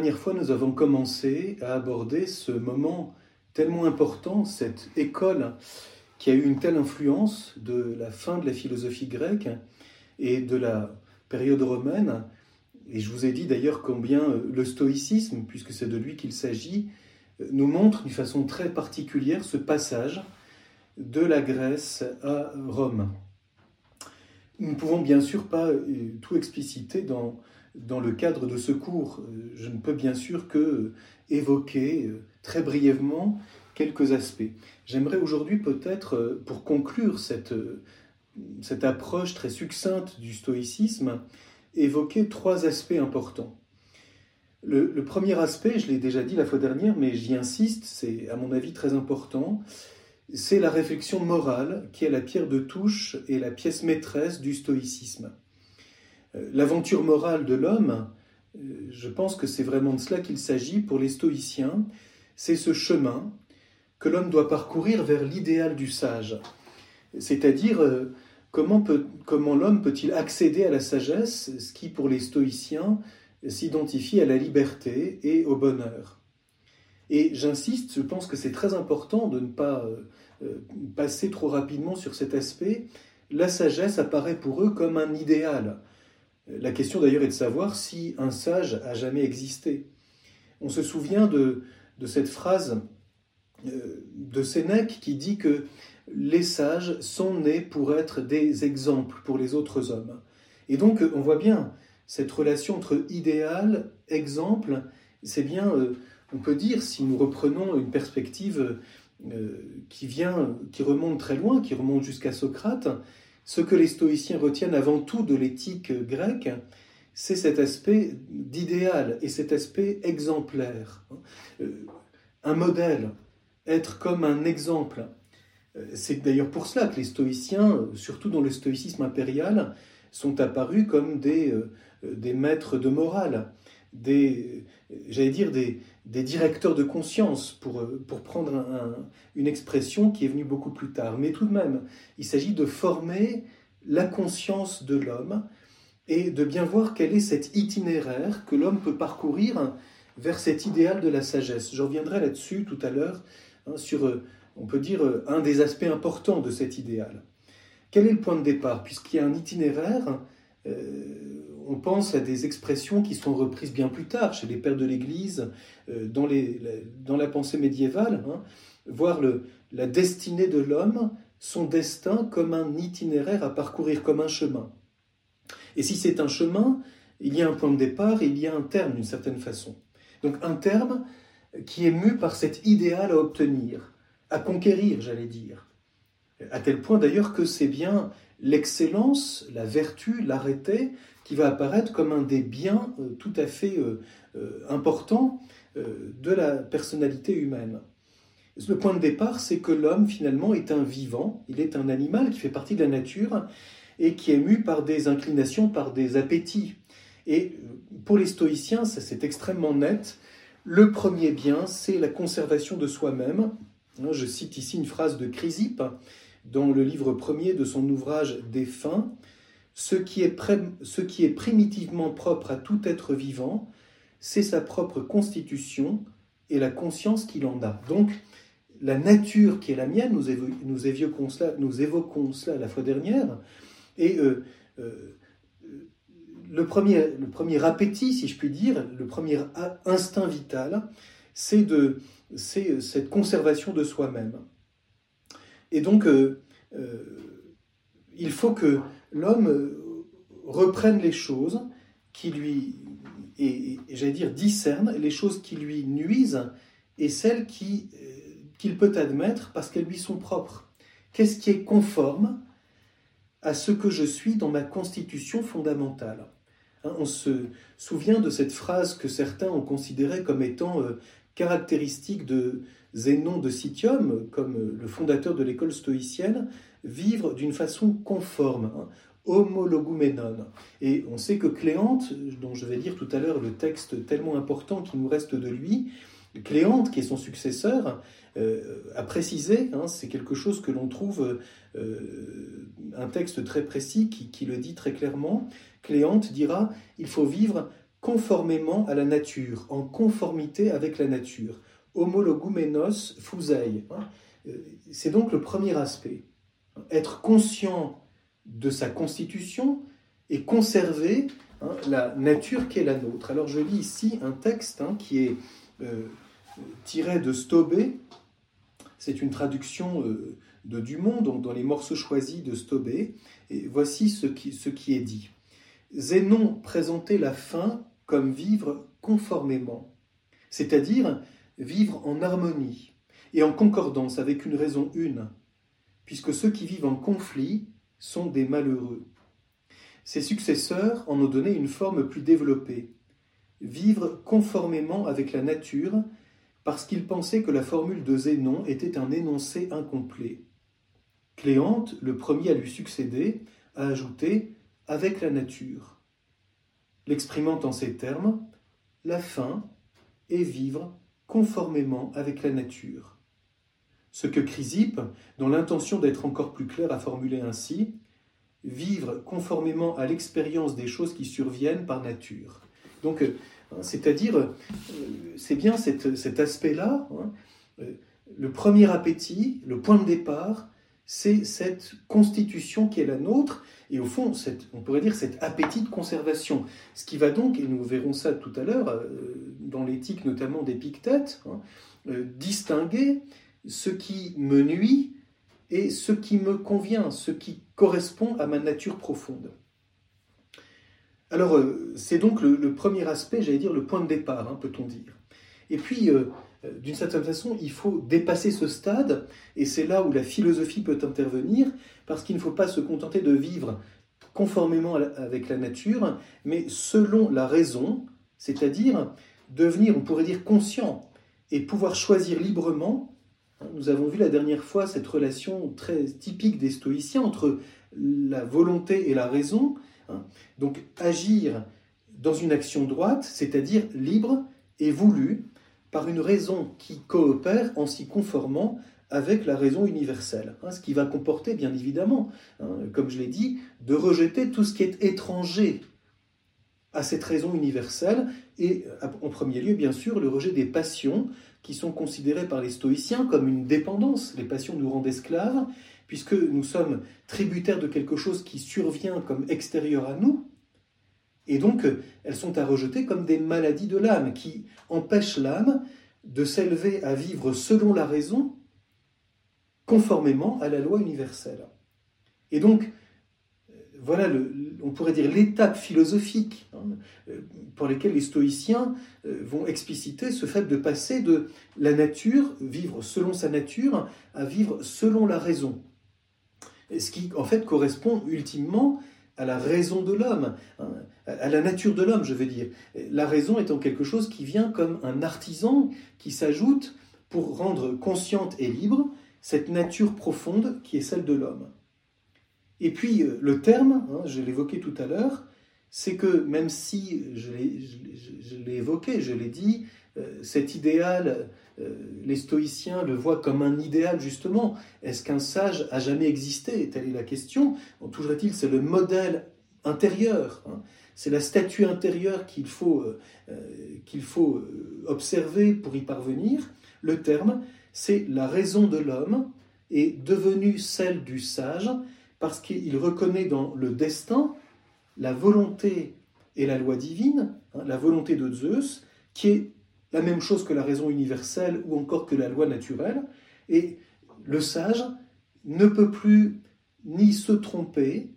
dernière fois, nous avons commencé à aborder ce moment tellement important, cette école qui a eu une telle influence de la fin de la philosophie grecque et de la période romaine. Et je vous ai dit d'ailleurs combien le stoïcisme, puisque c'est de lui qu'il s'agit, nous montre d'une façon très particulière ce passage de la Grèce à Rome. Nous ne pouvons bien sûr pas euh, tout expliciter dans, dans le cadre de ce cours. Je ne peux bien sûr que évoquer euh, très brièvement quelques aspects. J'aimerais aujourd'hui peut-être, euh, pour conclure cette, approche très succincte du stoïcisme, évoquer trois aspects importants. Le premier aspect, je l'ai déjà dit la fois dernière, mais j'y insiste, c'est à mon avis très important, c'est la réflexion morale qui est la pierre de touche et la pièce maîtresse du stoïcisme. Euh, l'aventure morale de l'homme, euh, je pense que c'est vraiment de cela qu'il s'agit pour les stoïciens, c'est ce chemin que l'homme doit parcourir vers l'idéal du sage. C'est-à-dire, euh, comment, l'homme peut-il accéder à la sagesse, ce qui pour les stoïciens s'identifie à la liberté et au bonheur. Et j'insiste, je pense que c'est très important de ne pas passer trop rapidement sur cet aspect. La sagesse apparaît pour eux comme un idéal. La question d'ailleurs est de savoir si un sage a jamais existé. On se souvient de, cette phrase euh, de Sénèque qui dit que les sages sont nés pour être des exemples pour les autres hommes. Et donc on voit bien cette relation entre idéal, exemple, c'est bien on peut dire, si nous reprenons une perspective euh, qui vient, qui remonte très loin, qui remonte jusqu'à Socrate, ce que les stoïciens retiennent avant tout de l'éthique grecque, c'est cet aspect d'idéal et cet aspect exemplaire. Euh, un modèle, être comme un exemple. Euh, c'est d'ailleurs pour cela que les stoïciens, surtout dans le stoïcisme impérial, sont apparus comme des, des maîtres de morale, des, j'allais dire, des, des directeurs de conscience, pour, euh, pour prendre une expression qui est venue beaucoup plus tard. Mais tout de même, il s'agit de former la conscience de l'homme et de bien voir quel est cet itinéraire que l'homme peut parcourir vers cet idéal de la sagesse. Je reviendrai là-dessus tout à l'heure hein, sur, euh, on peut dire, euh, un des aspects importants de cet idéal. Quel est le point de départ? Puisqu'il y a un itinéraire, on pense à des expressions qui sont reprises bien plus tard chez les pères de l'Église, euh, dans, dans, la pensée médiévale, hein, voir la destinée de l'homme, son destin comme un itinéraire à parcourir, comme un chemin. Et si c'est un chemin, il y a un point de départ il y a un terme d'une certaine façon. Donc un terme qui est mu par cet idéal à obtenir, à conquérir, j'allais dire. À tel point d'ailleurs que c'est bien l'excellence, la vertu, l'arrêté qui va apparaître comme un des biens euh, tout à fait euh, euh, importants de la personnalité humaine. Le point de départ, c'est que l'homme, finalement, est un vivant, il est un animal qui fait partie de la nature et qui est mu par des inclinations, par des appétits. Et pour les stoïciens, ça c'est extrêmement net. Le premier bien, c'est la conservation de soi-même. Je cite ici une phrase de Chrysippe dans le livre premier de son ouvrage Des fins ce qui, est ce qui est primitivement propre à tout être vivant, c'est sa propre constitution et la conscience qu'il en a. Donc, la nature qui est la mienne, nous, évoquons, cela, nous évoquons cela la fois dernière, et euh, euh, le, premier, le premier appétit, si je puis dire, le premier instinct vital, c'est cette conservation de soi-même. Et donc, euh, il faut que l'homme euh, reprenne les choses qui lui, et, j'allais dire, discerne les choses qui lui nuisent et celles euh, qu'il peut admettre parce qu'elles lui sont propres. Qu'est-ce qui est conforme à ce que je suis dans ma constitution fondamentale? Hein, On se souvient de cette phrase que certains ont considérée comme étant euh, caractéristique de Zénon de Citium, comme le fondateur de l'école stoïcienne, vivre d'une façon conforme, hein, homologumenon. Et on sait que Cléante, dont je vais lire tout à l'heure le texte tellement important qui nous reste de lui, Cléante, qui est son successeur, euh, a précisé, hein, c'est quelque chose que l'on trouve, euh, un texte très précis qui, le dit très clairement, Cléante dira, il faut vivre conformément à la nature, en conformité avec la nature. Homologumenos fusei. Hein. Euh, c'est donc le premier aspect. Être conscient de sa constitution et conserver hein, la nature qui est la nôtre. Alors je lis ici un texte hein, qui est euh, tiré de Stobé. C'est une traduction euh, de Dumont, donc dans les morceaux choisis de Stobé. Et voici ce qui, ce qui est dit. Zénon présentait la fin comme vivre conformément, c'est-à-dire vivre en harmonie et en concordance avec une raison une, puisque ceux qui vivent en conflit sont des malheureux. Ses successeurs en ont donné une forme plus développée, vivre conformément avec la nature, parce qu'ils pensaient que la formule de Zénon était un énoncé incomplet. Cléante, le premier à lui succéder, a ajouté avec la nature. L'exprimant en ces termes, la fin est vivre conformément avec la nature. Ce que Chrysippe, dont l'intention d'être encore plus clair, a formulé ainsi vivre conformément à l'expérience des choses qui surviennent par nature. Donc, euh, c'est-à-dire, euh, c'est bien cet, aspect-là, hein, euh, le premier appétit, le point de départ, c'est cette constitution qui est la nôtre, et au fond, on pourrait dire cet appétit de conservation. Ce qui va donc, et nous verrons ça tout à l'heure, dans l'éthique notamment d'Épictète, hein, distinguer ce qui me nuit et ce qui me convient, ce qui correspond à ma nature profonde. Alors, euh, c'est donc le, premier aspect, j'allais dire le point de départ, hein, peut-on dire. Et puis, euh, d'une certaine façon, il faut dépasser ce stade, et c'est là où la philosophie peut intervenir, parce qu'il ne faut pas se contenter de vivre conformément avec la nature, mais selon la raison, c'est-à-dire devenir, on pourrait dire, conscient, et pouvoir choisir librement. Nous avons vu la dernière fois cette relation très typique des stoïciens entre la volonté et la raison. Hein. Donc agir dans une action droite, c'est-à-dire libre et voulu, par une raison qui coopère en s'y conformant avec la raison universelle. Hein, ce qui va comporter, bien évidemment, hein, comme je l'ai dit, de rejeter tout ce qui est étranger à cette raison universelle, et en premier lieu, bien sûr, le rejet des passions qui sont considérées par les stoïciens comme une dépendance. Les passions nous rendent esclaves, puisque nous sommes tributaires de quelque chose qui survient comme extérieur à nous, et donc, elles sont à rejeter comme des maladies de l'âme qui empêchent l'âme de s'élever à vivre selon la raison, conformément à la loi universelle. Et donc, voilà, on pourrait dire l'étape philosophique laquelle les stoïciens euh, vont expliciter ce fait de passer de la nature, vivre selon sa nature, à vivre selon la raison. Ce qui, en fait, correspond ultimement à la raison de l'homme, hein, à la nature de l'homme, je veux dire. La raison étant quelque chose qui vient comme un artisan qui s'ajoute pour rendre consciente et libre cette nature profonde qui est celle de l'homme. Et puis euh, le terme, hein, je l'évoquais tout à l'heure, c'est que même si je l'ai évoqué, je l'ai dit, euh, cet idéal euh, les stoïciens le voient comme un idéal justement. Est-ce qu'un sage a jamais existé? Telle est la question. Toujours est-il, c'est le modèle intérieur. Hein. C'est la statue intérieure qu'il faut, euh, qu'il faut observer pour y parvenir. Le terme, c'est la raison de l'homme est devenue celle du sage parce qu'il reconnaît dans le destin la volonté et la loi divine, hein, la volonté de Zeus, qui est la même chose que la raison universelle ou encore que la loi naturelle, et le sage ne peut plus ni se tromper,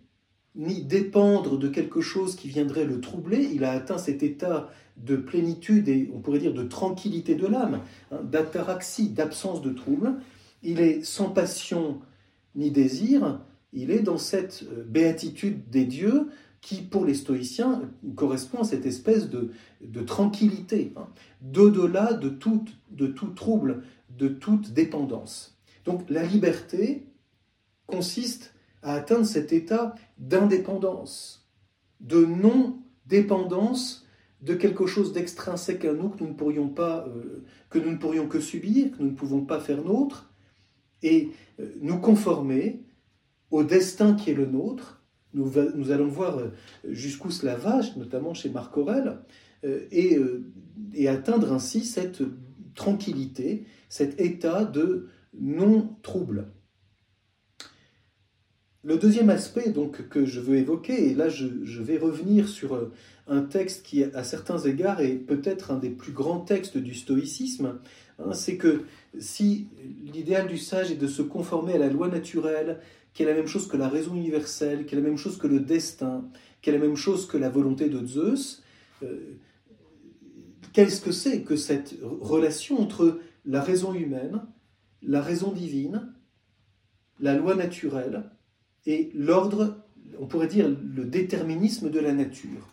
ni dépendre de quelque chose qui viendrait le troubler. Il a atteint cet état de plénitude et on pourrait dire de tranquillité de l'âme, hein, d'ataraxie, d'absence de trouble. Il est sans passion ni désir, il est dans cette euh, béatitude des dieux qui, pour les stoïciens, correspond à cette espèce de, tranquillité, hein, d'au-delà de tout, trouble, de toute dépendance. Donc la liberté consiste à atteindre cet état d'indépendance, de non-dépendance de quelque chose d'extrinsèque à nous que nous ne pourrions pas, euh, que nous ne pourrions que subir, que nous ne pouvons pas faire nôtre, et euh, nous conformer au destin qui est le nôtre, nous, allons voir euh, jusqu'où cela va, notamment chez Marc Aurèle. et, et atteindre ainsi cette tranquillité, cet état de non-trouble. Le deuxième aspect donc, que je veux évoquer, et là je, vais revenir sur euh, un texte qui à certains égards est peut-être un des plus grands textes du stoïcisme, hein, c'est que si l'idéal du sage est de se conformer à la loi naturelle, qui est la même chose que la raison universelle, qui est la même chose que le destin, qui est la même chose que la volonté de Zeus, euh, qu'est-ce que c'est que cette relation entre la raison humaine, la raison divine, la loi naturelle et l'ordre, on pourrait dire le déterminisme de la nature?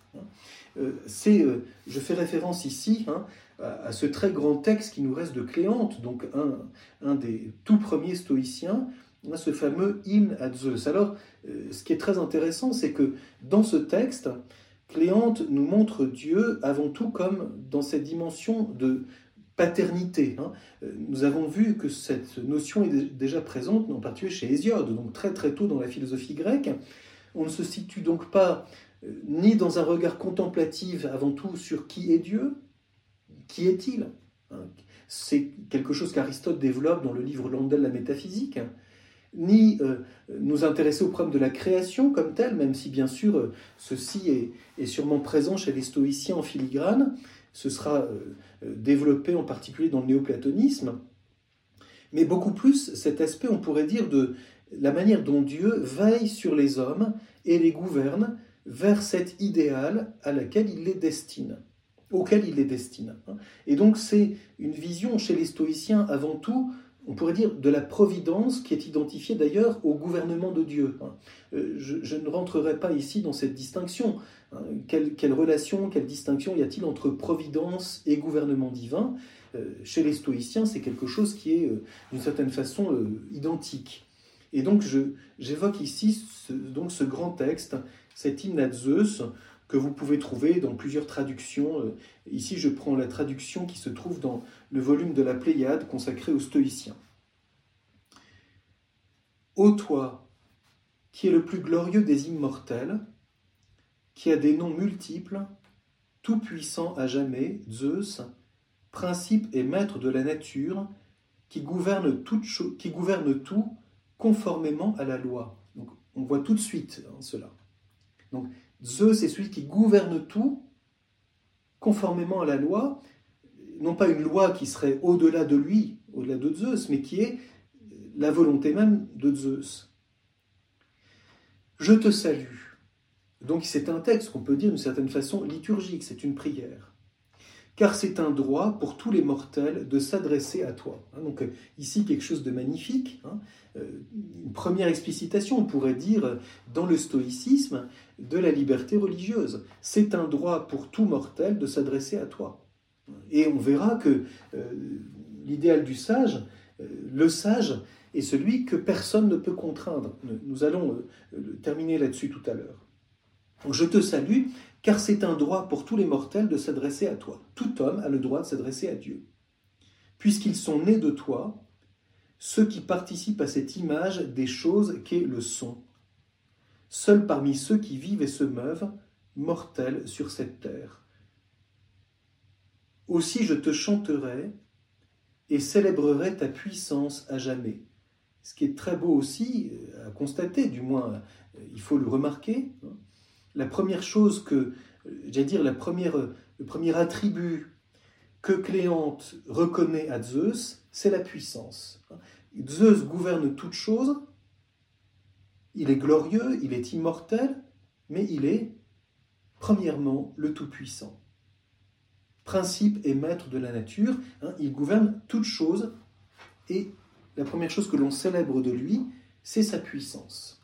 Euh, euh, je fais référence ici hein, à ce très grand texte qui nous reste de Cléante, donc un, des tout premiers stoïciens, ce fameux hymne à Zeus. Alors, euh, ce qui est très intéressant, c'est que dans ce texte, Cléante nous montre Dieu avant tout comme dans cette dimension de paternité. Hein. Euh, nous avons vu que cette notion est déjà présente, en particulier chez Hésiode, donc très très tôt dans la philosophie grecque. On ne se situe donc pas euh, ni dans un regard contemplatif avant tout sur qui est Dieu, qui est-il hein? C'est quelque chose qu'Aristote développe dans le livre Landel, la métaphysique ni euh, nous intéresser au problème de la création comme tel, même si bien sûr euh, ceci est, sûrement présent chez les stoïciens en filigrane, ce sera euh, développé en particulier dans le néoplatonisme, mais beaucoup plus cet aspect, on pourrait dire, de la manière dont Dieu veille sur les hommes et les gouverne vers cet idéal à laquelle il auquel il les destine. Et donc c'est une vision chez les stoïciens avant tout on pourrait dire, de la providence qui est identifiée d'ailleurs au gouvernement de Dieu. Hein. Euh, je, ne rentrerai pas ici dans cette distinction. Hein. Quelle, relation, quelle distinction y a-t-il entre providence et gouvernement divin? Euh, Chez les stoïciens, c'est quelque chose qui est euh, d'une certaine façon identique. Et donc j'évoque ici donc ce grand texte, cet hymne à Zeus, que vous pouvez trouver dans plusieurs traductions. Euh, ici, je prends la traduction qui se trouve dans le volume de la Pléiade consacré aux stoïciens. Ô toi, qui es le plus glorieux des immortels, qui a des noms multiples, tout puissant à jamais, Zeus, principe et maître de la nature, qui gouverne, qui gouverne tout conformément à la loi. Donc, on voit tout de suite hein, cela. Donc, Zeus est celui qui gouverne tout conformément à la loi, non pas une loi qui serait au-delà de lui, au-delà de Zeus, mais qui est la volonté même de Zeus. Je te salue. Donc c'est un texte qu'on peut dire d'une certaine façon liturgique, c'est une prière car c'est un droit pour tous les mortels de s'adresser à toi. Hein, donc euh, ici quelque chose de magnifique, hein. euh, une première explicitation, on pourrait dire, dans le stoïcisme, de la liberté religieuse. C'est un droit pour tout mortel de s'adresser à toi. Et on verra que euh, l'idéal du sage, le sage, est celui que personne ne peut contraindre. Nous allons terminer là-dessus tout à l'heure. Je te salue car c'est un droit pour tous les mortels de s'adresser à toi. Tout homme a le droit de s'adresser à Dieu. Puisqu'ils sont nés de toi, ceux qui participent à cette image des choses qu'est le son. Seuls parmi ceux qui vivent et se meuvent, mortels sur cette terre. Aussi je te chanterai et célébrerai ta puissance à jamais. Ce qui est très beau aussi euh, à constater, du moins euh, il faut le remarquer, hein la première chose que, j'allais dire, la première, le premier attribut que Cléante reconnaît à Zeus, c'est la puissance. Zeus gouverne toutes choses, il est glorieux, il est immortel, mais il est, premièrement, le Tout-Puissant. Principe et maître de la nature, hein, il gouverne toutes choses, et la première chose que l'on célèbre de lui, c'est sa puissance.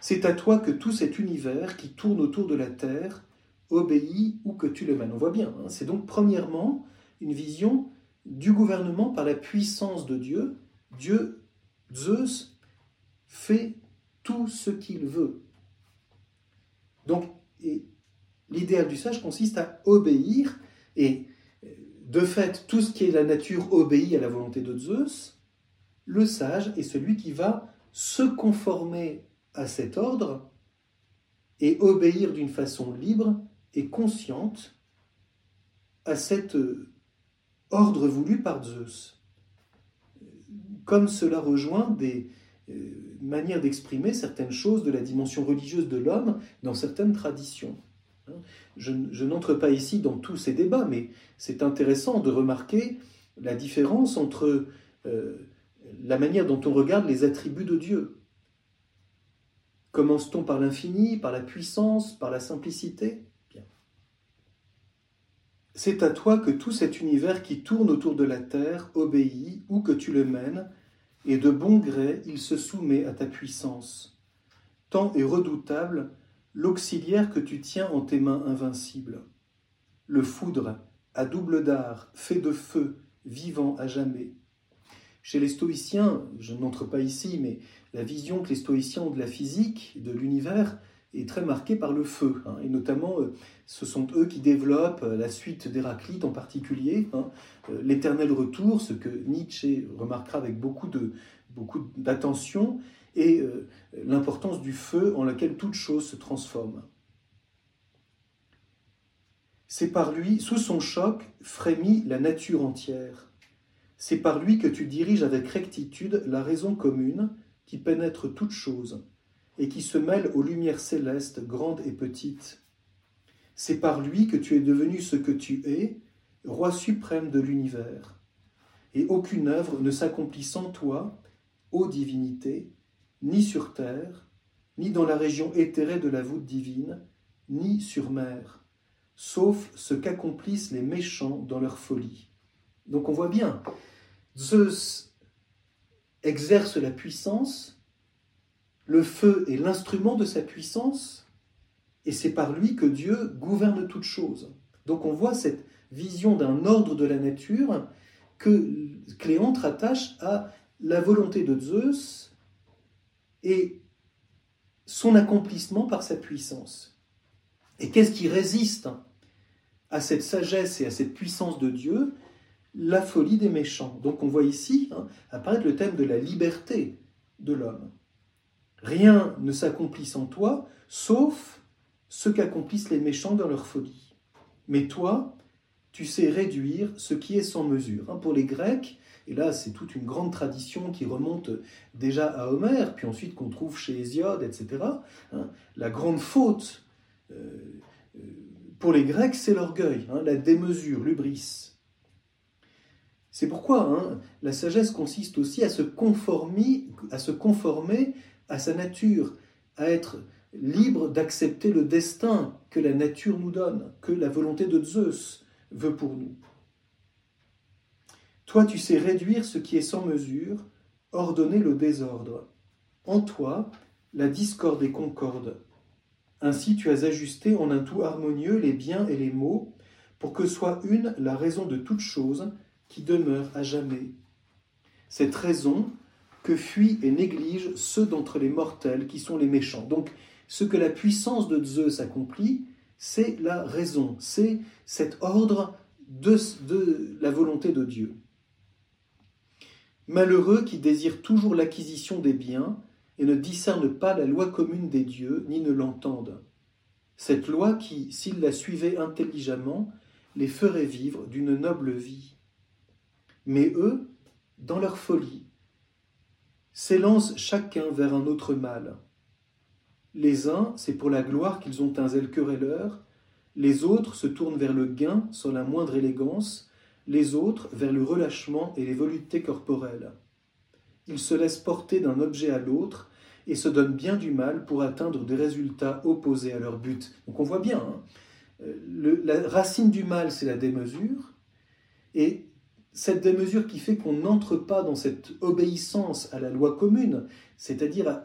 C'est à toi que tout cet univers qui tourne autour de la Terre obéit ou que tu le mènes. On voit bien, c'est donc premièrement une vision du gouvernement par la puissance de Dieu. Dieu, Zeus, fait tout ce qu'il veut. Donc, l'idéal du sage consiste à obéir, et de fait, tout ce qui est la nature obéit à la volonté de Zeus. Le sage est celui qui va se conformer à cet ordre et obéir d'une façon libre et consciente à cet ordre voulu par Zeus. Comme cela rejoint des manières d'exprimer certaines choses de la dimension religieuse de l'homme dans certaines traditions. Je, n'entre pas ici dans tous ces débats, mais c'est intéressant de remarquer la différence entre la manière dont on regarde les attributs de Dieu. Commence-t-on par l'infini, par la puissance, par la simplicité? Bien. C'est à toi que tout cet univers qui tourne autour de la terre obéit où que tu le mènes, et de bon gré il se soumet à ta puissance. Tant est redoutable l'auxiliaire que tu tiens en tes mains invincibles. Le foudre, à double dard, fait de feu, vivant à jamais. Chez les stoïciens, je n'entre pas ici, mais la vision que les stoïciens ont de la physique, de l'univers, est très marquée par le feu. Hein. et notamment, euh, ce sont eux qui développent euh, la suite d'Héraclite en particulier, hein. euh, l'éternel retour, ce que Nietzsche remarquera avec beaucoup de beaucoup d'attention, et l'importance du feu en laquelle toute chose se transforme. C'est par lui, sous son choc, frémit la nature entière. C'est par lui que tu diriges avec rectitude la raison commune qui pénètre toute chose et qui se mêle aux lumières célestes grandes et petites. C'est par lui que tu es devenu ce que tu es, roi suprême de l'univers. Et aucune œuvre ne s'accomplit sans toi, ô divinité, ni sur terre, ni dans la région éthérée de la voûte divine, ni sur mer, sauf ce qu'accomplissent les méchants dans leur folie. Donc on voit bien, Zeus exerce la puissance, le feu est l'instrument de sa puissance, et c'est par lui que Dieu gouverne toutes choses. Donc on voit cette vision d'un ordre de la nature que Cléante rattache à la volonté de Zeus et son accomplissement par sa puissance. Et qu'est-ce qui résiste à cette sagesse et à cette puissance de Dieu? La folie des méchants. Donc on voit ici hein, apparaître le thème de la liberté de l'homme. Rien ne s'accomplit sans toi, sauf ce qu'accomplissent les méchants dans leur folie. Mais toi, tu sais réduire ce qui est sans mesure. Hein, pour les Grecs, et là c'est toute une grande tradition qui remonte déjà à Homère, puis ensuite qu'on trouve chez Hésiode, etc., hein, la grande faute euh, euh, pour les Grecs, c'est l'orgueil, la démesure, l'ubris. C'est pourquoi hein, la sagesse consiste aussi à se, conformer, à sa nature, à être libre d'accepter le destin que la nature nous donne, que la volonté de Zeus veut pour nous. Toi, tu sais réduire ce qui est sans mesure, ordonner le désordre. En toi, la discorde est concorde. Ainsi, tu as ajusté en un tout harmonieux les biens et les maux, pour que soit une la raison de toute chose, qui demeure à jamais. Cette raison que fuient et négligent ceux d'entre les mortels qui sont les méchants. Donc, ce que la puissance de Zeus accomplit, c'est la raison, c'est cet ordre de, de la volonté de Dieu. Malheureux qui désirent toujours l'acquisition des biens et ne discernent pas la loi commune des dieux, ni ne l'entendent. Cette loi qui, s'ils la suivaient intelligemment, les ferait vivre d'une noble vie. Mais eux, dans leur folie, s'élancent chacun vers un autre mal. Les uns, c'est pour la gloire qu'ils ont un zèle querelleur, les autres se tournent vers le gain sans la moindre élégance, les autres vers le relâchement et les voluptés corporelles. Ils se laissent porter d'un objet à l'autre et se donnent bien du mal pour atteindre des résultats opposés à leur but. Donc on voit bien, hein, euh, la racine du mal, c'est la démesure, et cette démesure qui fait qu'on n'entre pas dans cette obéissance à la loi commune, c'est-à-dire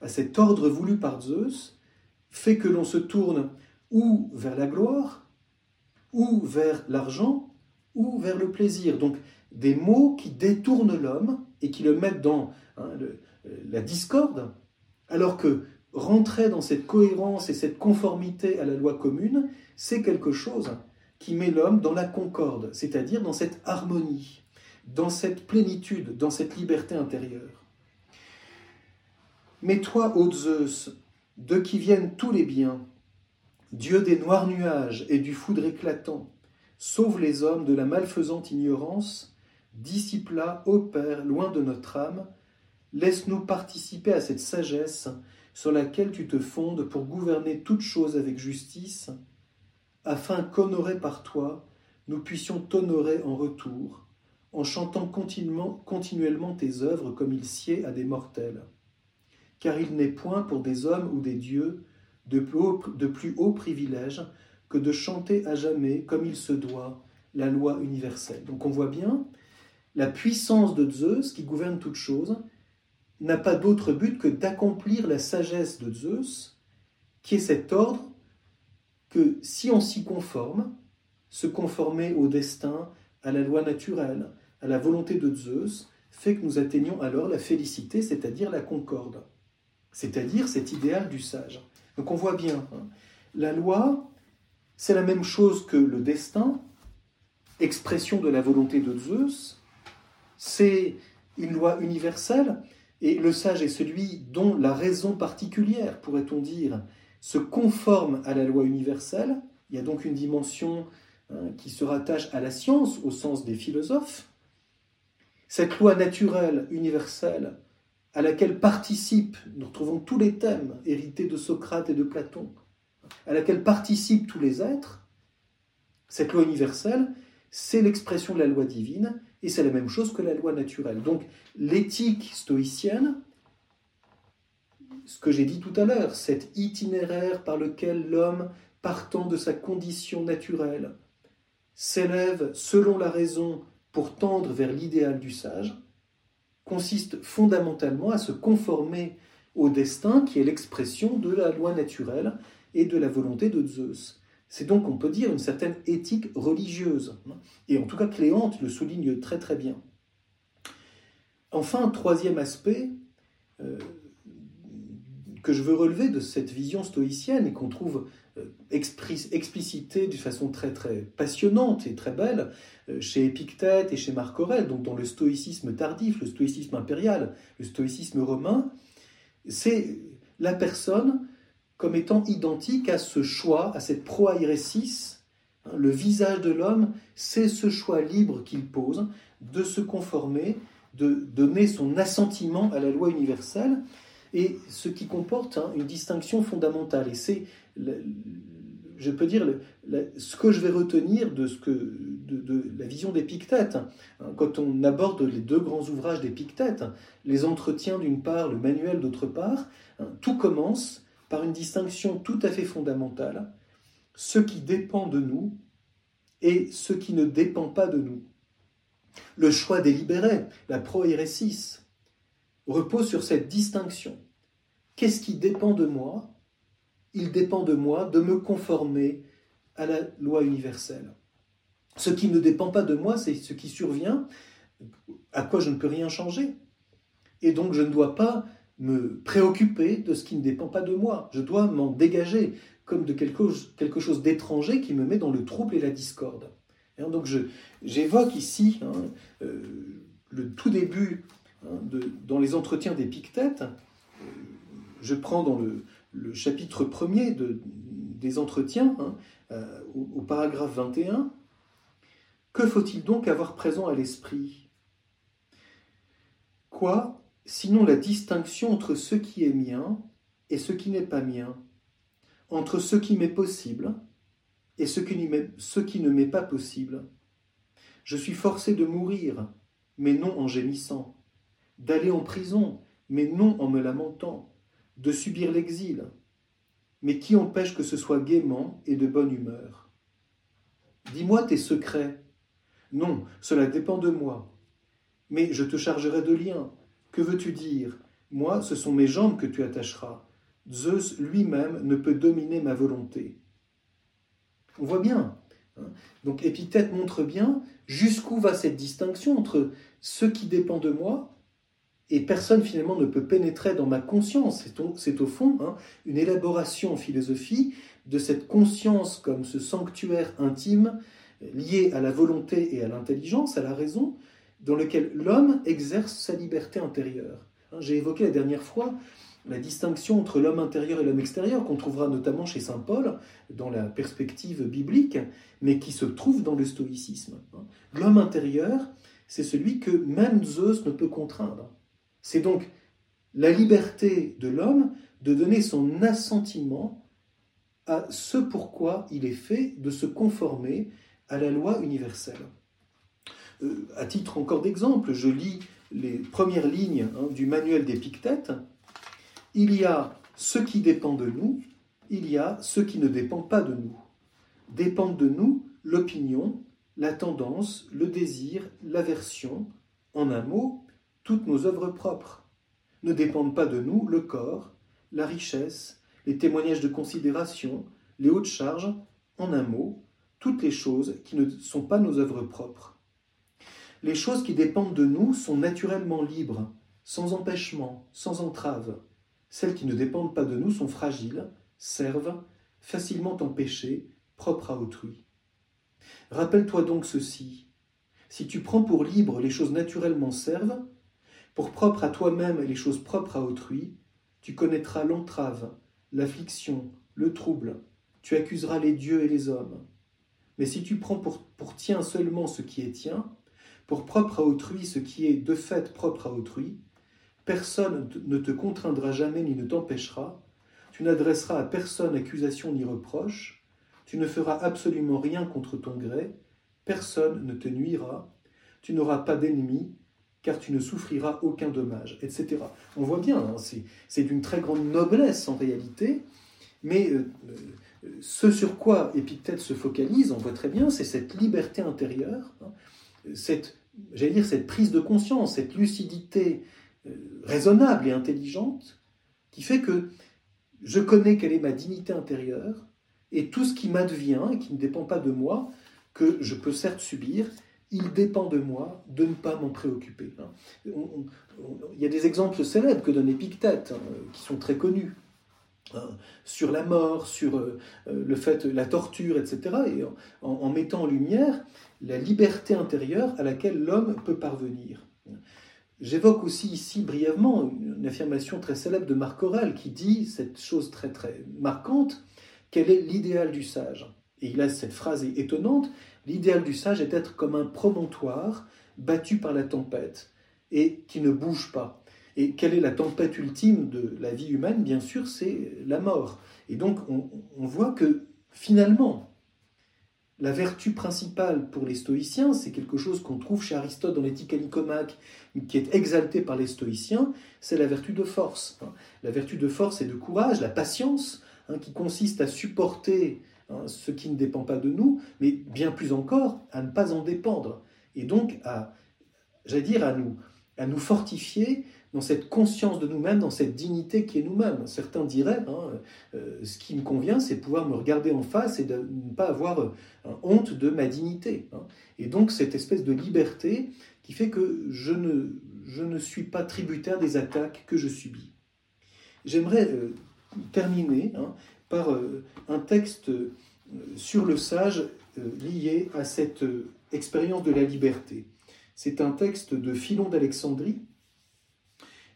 à, cet ordre voulu par Zeus, fait que l'on se tourne ou vers la gloire, ou vers l'argent, ou vers le plaisir. Donc des mots qui détournent l'homme et qui le mettent dans hein, la discorde, alors que rentrer dans cette cohérence et cette conformité à la loi commune, c'est quelque chose qui met l'homme dans la concorde, c'est-à-dire dans cette harmonie, dans cette plénitude, dans cette liberté intérieure. Mais toi, ô Zeus, de qui viennent tous les biens, Dieu des noirs nuages et du foudre éclatant, sauve les hommes de la malfaisante ignorance, dissipe-la, ô Père, loin de notre âme, laisse-nous participer à cette sagesse sur laquelle tu te fondes pour gouverner toutes choses avec justice, afin qu'honorés par toi, nous puissions t'honorer en retour, en chantant continuellement, tes œuvres comme il sied à des mortels. Car il n'est point pour des hommes ou des dieux de plus haut, de plus haut privilège que de chanter à jamais, comme il se doit, la loi universelle. Donc on voit bien, la puissance de Zeus, qui gouverne toutes choses, n'a pas d'autre but que d'accomplir la sagesse de Zeus, qui est cet ordre que si on s'y conforme, se conformer au destin, à la loi naturelle, à la volonté de Zeus, fait que nous atteignons alors la félicité, c'est-à-dire la concorde, c'est-à-dire cet idéal du sage. Donc on voit bien, hein, la loi, c'est la même chose que le destin, expression de la volonté de Zeus, c'est une loi universelle, et le sage est celui dont la raison particulière, pourrait-on dire, se conforme à la loi universelle. Il y a donc une dimension hein, qui se rattache à la science au sens des philosophes. Cette loi naturelle universelle à laquelle participent, nous retrouvons tous les thèmes hérités de Socrate et de Platon, à laquelle participent tous les êtres, cette loi universelle, c'est l'expression de la loi divine, et c'est la même chose que la loi naturelle. Donc l'éthique stoïcienne, ce que j'ai dit tout à l'heure, cet itinéraire par lequel l'homme, partant de sa condition naturelle, s'élève selon la raison pour tendre vers l'idéal du sage, consiste fondamentalement à se conformer au destin qui est l'expression de la loi naturelle et de la volonté de Zeus. C'est donc, on peut dire, une certaine éthique religieuse. Et en tout cas, Cléante le souligne très très bien. Enfin, troisième aspect euh, que je veux relever de cette vision stoïcienne et qu'on trouve euh, explicitée d'une façon très très passionnante et très belle euh, chez Épictète et chez Marc Aurèle, donc dans le stoïcisme tardif, le stoïcisme impérial, le stoïcisme romain, c'est la personne comme étant identique à ce choix, à cette proairesis. Le visage de l'homme, c'est ce choix libre qu'il pose de se conformer, de donner son assentiment à la loi universelle, et ce qui comporte hein, une distinction fondamentale. Et c'est, je peux dire, ce que je vais retenir de, ce que, de, la vision d'Épictète. Hein, quand on aborde les deux grands ouvrages d'Épictète, les entretiens d'une part, le manuel d'autre part, hein, tout commence par une distinction tout à fait fondamentale, ce qui dépend de nous et ce qui ne dépend pas de nous. Le choix délibéré, la proéresis, repose sur cette distinction. Qu'est-ce qui dépend de moi? Il dépend de moi de me conformer à la loi universelle. Ce qui ne dépend pas de moi, c'est ce qui survient, à quoi je ne peux rien changer. Et donc je ne dois pas me préoccuper de ce qui ne dépend pas de moi. Je dois m'en dégager comme de quelque, chose d'étranger qui me met dans le trouble et la discorde. Et donc j'évoque ici hein, euh, le tout début dans les entretiens d'Épictète. Euh, je prends dans le, chapitre premier de, des entretiens, hein, euh, au, au paragraphe 21, que faut-il donc avoir présent à l'esprit? Quoi sinon la distinction entre ce qui est mien et ce qui n'est pas mien, entre ce qui m'est possible et ce qui, ne m'est pas possible? Je suis forcé de mourir, mais non en gémissant, d'aller en prison, mais non en me lamentant, de subir l'exil. Mais qui empêche que ce soit gaiement et de bonne humeur? Dis-moi tes secrets. Non, cela dépend de moi. Mais je te chargerai de liens, que veux-tu dire? Moi, ce sont mes jambes que tu attacheras. Zeus lui-même ne peut dominer ma volonté. On voit bien. Hein. Donc Épithète montre bien jusqu'où va cette distinction entre ce qui dépend de moi et personne finalement ne peut pénétrer dans ma conscience. C'est au, fond hein, une élaboration en philosophie de cette conscience comme ce sanctuaire intime lié à la volonté et à l'intelligence, à la raison, dans lequel l'homme exerce sa liberté intérieure. Hein, j'ai évoqué la dernière fois la distinction entre l'homme intérieur et l'homme extérieur, qu'on trouvera notamment chez Saint Paul, dans la perspective biblique, mais qui se trouve dans le stoïcisme. L'homme intérieur, c'est celui que même Zeus ne peut contraindre. C'est donc la liberté de l'homme de donner son assentiment à ce pourquoi il est fait, de se conformer à la loi universelle. Euh, à titre encore d'exemple, je lis les premières lignes hein, du manuel d'Épictète. Il y a ce qui dépend de nous, il y a ce qui ne dépend pas de nous. Dépendent de nous l'opinion, la tendance, le désir, l'aversion, en un mot, toutes nos œuvres propres. Ne dépendent pas de nous le corps, la richesse, les témoignages de considération, les hautes charges, en un mot, toutes les choses qui ne sont pas nos œuvres propres. Les choses qui dépendent de nous sont naturellement libres, sans empêchement, sans entrave. Celles qui ne dépendent pas de nous sont fragiles, servent, facilement empêchées, propres à autrui. Rappelle-toi donc ceci. Si tu prends pour libre les choses naturellement servent, pour propre à toi-même les choses propres à autrui, tu connaîtras l'entrave, l'affliction, le trouble, tu accuseras les dieux et les hommes. Mais si tu prends pour, pour tien seulement ce qui est tien, pour propre à autrui ce qui est de fait propre à autrui, personne ne te contraindra jamais ni ne t'empêchera, tu n'adresseras à personne accusation ni reproche, tu ne feras absolument rien contre ton gré, personne ne te nuira, tu n'auras pas d'ennemis, car tu ne souffriras aucun dommage, etc. On voit bien, hein, c'est d'une très grande noblesse en réalité, mais euh, euh, ce sur quoi Épictète se focalise, on voit très bien, c'est cette liberté intérieure, hein, cette, j'allais dire, cette prise de conscience, cette lucidité euh, raisonnable et intelligente, qui fait que je connais quelle est ma dignité intérieure, et tout ce qui m'advient et qui ne dépend pas de moi, que je peux certes subir, il dépend de moi de ne pas m'en préoccuper. Hein. il y a des exemples célèbres que donne Épictète, hein, qui sont très connus, hein, sur la mort, sur euh, le fait, la torture, etc., et en, mettant en lumière la liberté intérieure à laquelle l'homme peut parvenir. J'évoque aussi ici brièvement une affirmation très célèbre de Marc Aurèle qui dit cette chose très très marquante, quel est l'idéal du sage? Et il a cette phrase étonnante, L'idéal du sage est d'être comme un promontoire battu par la tempête et qui ne bouge pas. Et quelle est la tempête ultime de la vie humaine? Bien sûr, c'est la mort. Et donc, on, voit que finalement, la vertu principale pour les stoïciens, c'est quelque chose qu'on trouve chez Aristote dans l'éthique à Nicomaque, qui est exalté par les stoïciens, c'est la vertu de force. La vertu de force et de courage, la patience, hein, qui consiste à supporter Hein, ce qui ne dépend pas de nous, mais bien plus encore à ne pas en dépendre, et donc à, j'allais dire, à nous, à nous fortifier dans cette conscience de nous-mêmes, dans cette dignité qui est nous-mêmes. Certains diraient, hein, euh, ce qui me convient, c'est pouvoir me regarder en face et de ne pas avoir euh, honte de ma dignité. Hein. Et donc cette espèce de liberté qui fait que je ne, je ne suis pas tributaire des attaques que je subis. J'aimerais euh, terminer par euh, un texte euh, sur le sage euh, lié à cette expérience de la liberté. C'est un texte de Philon d'Alexandrie,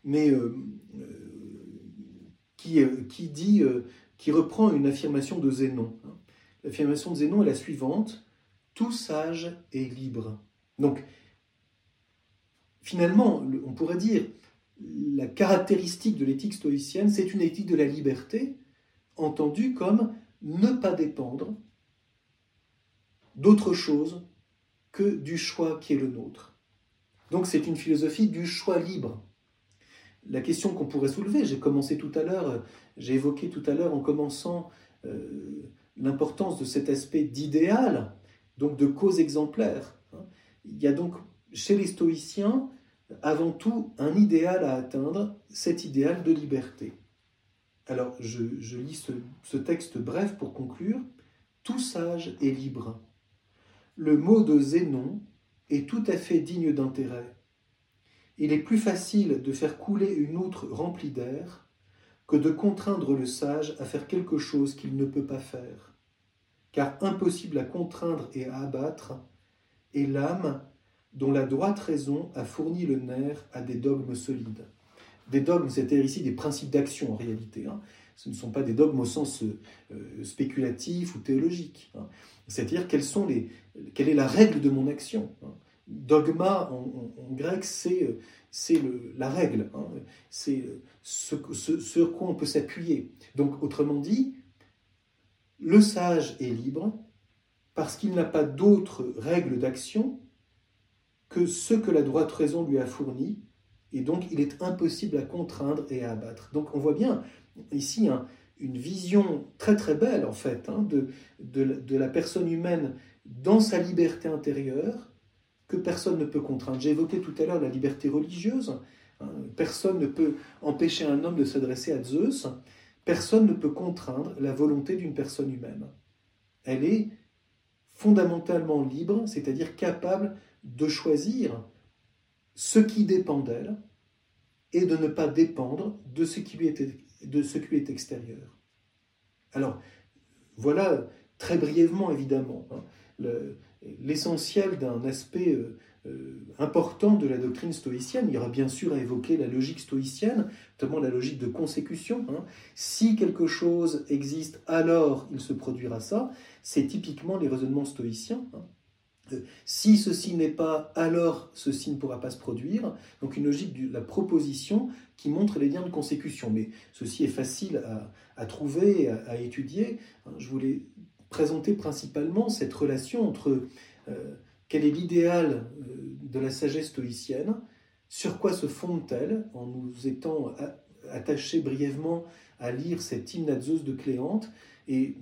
mais qui, qui, dit, qui reprend une affirmation de Zénon. L'affirmation de Zénon est la suivante Tout sage est libre. Donc, finalement, on pourrait dire la caractéristique de l'éthique stoïcienne, c'est une éthique de la liberté, entendu comme ne pas dépendre d'autre chose que du choix qui est le nôtre. Donc c'est une philosophie du choix libre. La question qu'on pourrait soulever, j'ai commencé tout à l'heure, j'ai évoqué tout à l'heure en commençant euh, l'importance de cet aspect d'idéal, donc de cause exemplaire. Il y a donc chez les stoïciens avant tout un idéal à atteindre, cet idéal de liberté. Alors, je, lis ce, texte bref pour conclure. Tout sage est libre. Le mot de Zénon est tout à fait digne d'intérêt. Il est plus facile de faire couler une outre remplie d'air que de contraindre le sage à faire quelque chose qu'il ne peut pas faire. Car impossible à contraindre et à abattre est l'âme dont la droite raison a fourni le nerf à des dogmes solides. Des dogmes, c'est-à-dire ici des principes d'action en réalité. Hein. Ce ne sont pas des dogmes au sens euh, spéculatif ou théologique. Hein. C'est-à-dire quelles sont les, quelle est la règle de mon action. Hein. Dogma en, grec, c'est c'est la règle, c'est ce, ce, sur quoi on peut s'appuyer. Donc, autrement dit, le sage est libre parce qu'il n'a pas d'autres règles d'action que ce que la droite raison lui a fourni, et donc il est impossible à contraindre et à abattre. Donc on voit bien ici une vision très très belle en fait hein, de, de, la personne humaine dans sa liberté intérieure que personne ne peut contraindre. J'ai évoqué tout à l'heure la liberté religieuse. Hein. personne ne peut empêcher un homme de s'adresser à Zeus. Personne ne peut contraindre la volonté d'une personne humaine. Elle est fondamentalement libre, c'est-à-dire capable de choisir ce qui dépend d'elle et de ne pas dépendre de ce qui lui est, extérieur. Alors, voilà très brièvement, évidemment, hein, l'essentiel d'un aspect euh, euh, important de la doctrine stoïcienne. Il y aura bien sûr à évoquer la logique stoïcienne, notamment la logique de consécution. Hein. Si quelque chose existe, alors il se produira ça. C'est typiquement les raisonnements stoïciens. Hein. Si ceci n'est pas, alors ceci ne pourra pas se produire. Donc une logique de la proposition qui montre les liens de consécution. Mais ceci est facile à, trouver, à, étudier. Je voulais présenter principalement cette relation entre euh, quel est l'idéal euh, de la sagesse stoïcienne Sur quoi se fonde-t-elle En nous étant attachés brièvement à lire cette hymne à Zeus de Cléante et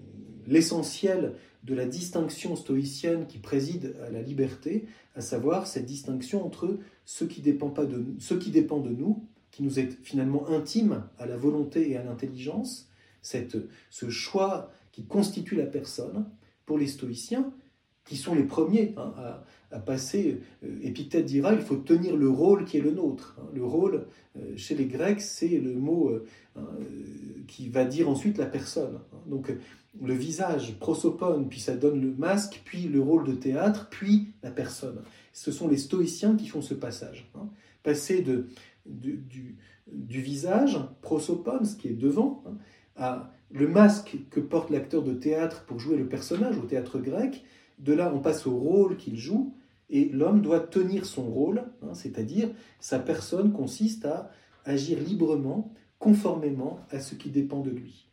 l'essentiel de la distinction stoïcienne qui préside à la liberté, à savoir cette distinction entre ce qui dépend, pas de, qui de nous, qui nous est finalement intime à la volonté et à l'intelligence, ce choix qui constitue la personne, pour les stoïciens, qui sont les premiers hein, à, passer. Euh, Épithète dira il faut tenir le rôle qui est le nôtre. Hein. Le rôle, euh, chez les Grecs, c'est le mot euh, hein, qui va dire ensuite la personne. Donc le visage, prosopone, puis ça donne le masque, puis le rôle de théâtre, puis la personne. Ce sont les stoïciens qui font ce passage. Passer de, du, du, visage, prosopone, ce qui est devant, à le masque que porte l'acteur de théâtre pour jouer le personnage au théâtre grec, de là, on passe au rôle qu'il joue, et l'homme doit tenir son rôle, hein, c'est-à-dire sa personne consiste à agir librement, conformément à ce qui dépend de lui.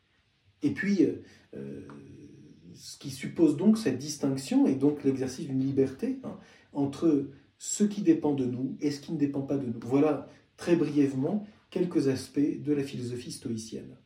Et puis, euh, euh, ce qui suppose donc cette distinction, et donc l'exercice d'une liberté, hein, entre ce qui dépend de nous et ce qui ne dépend pas de nous. Voilà très brièvement quelques aspects de la philosophie stoïcienne.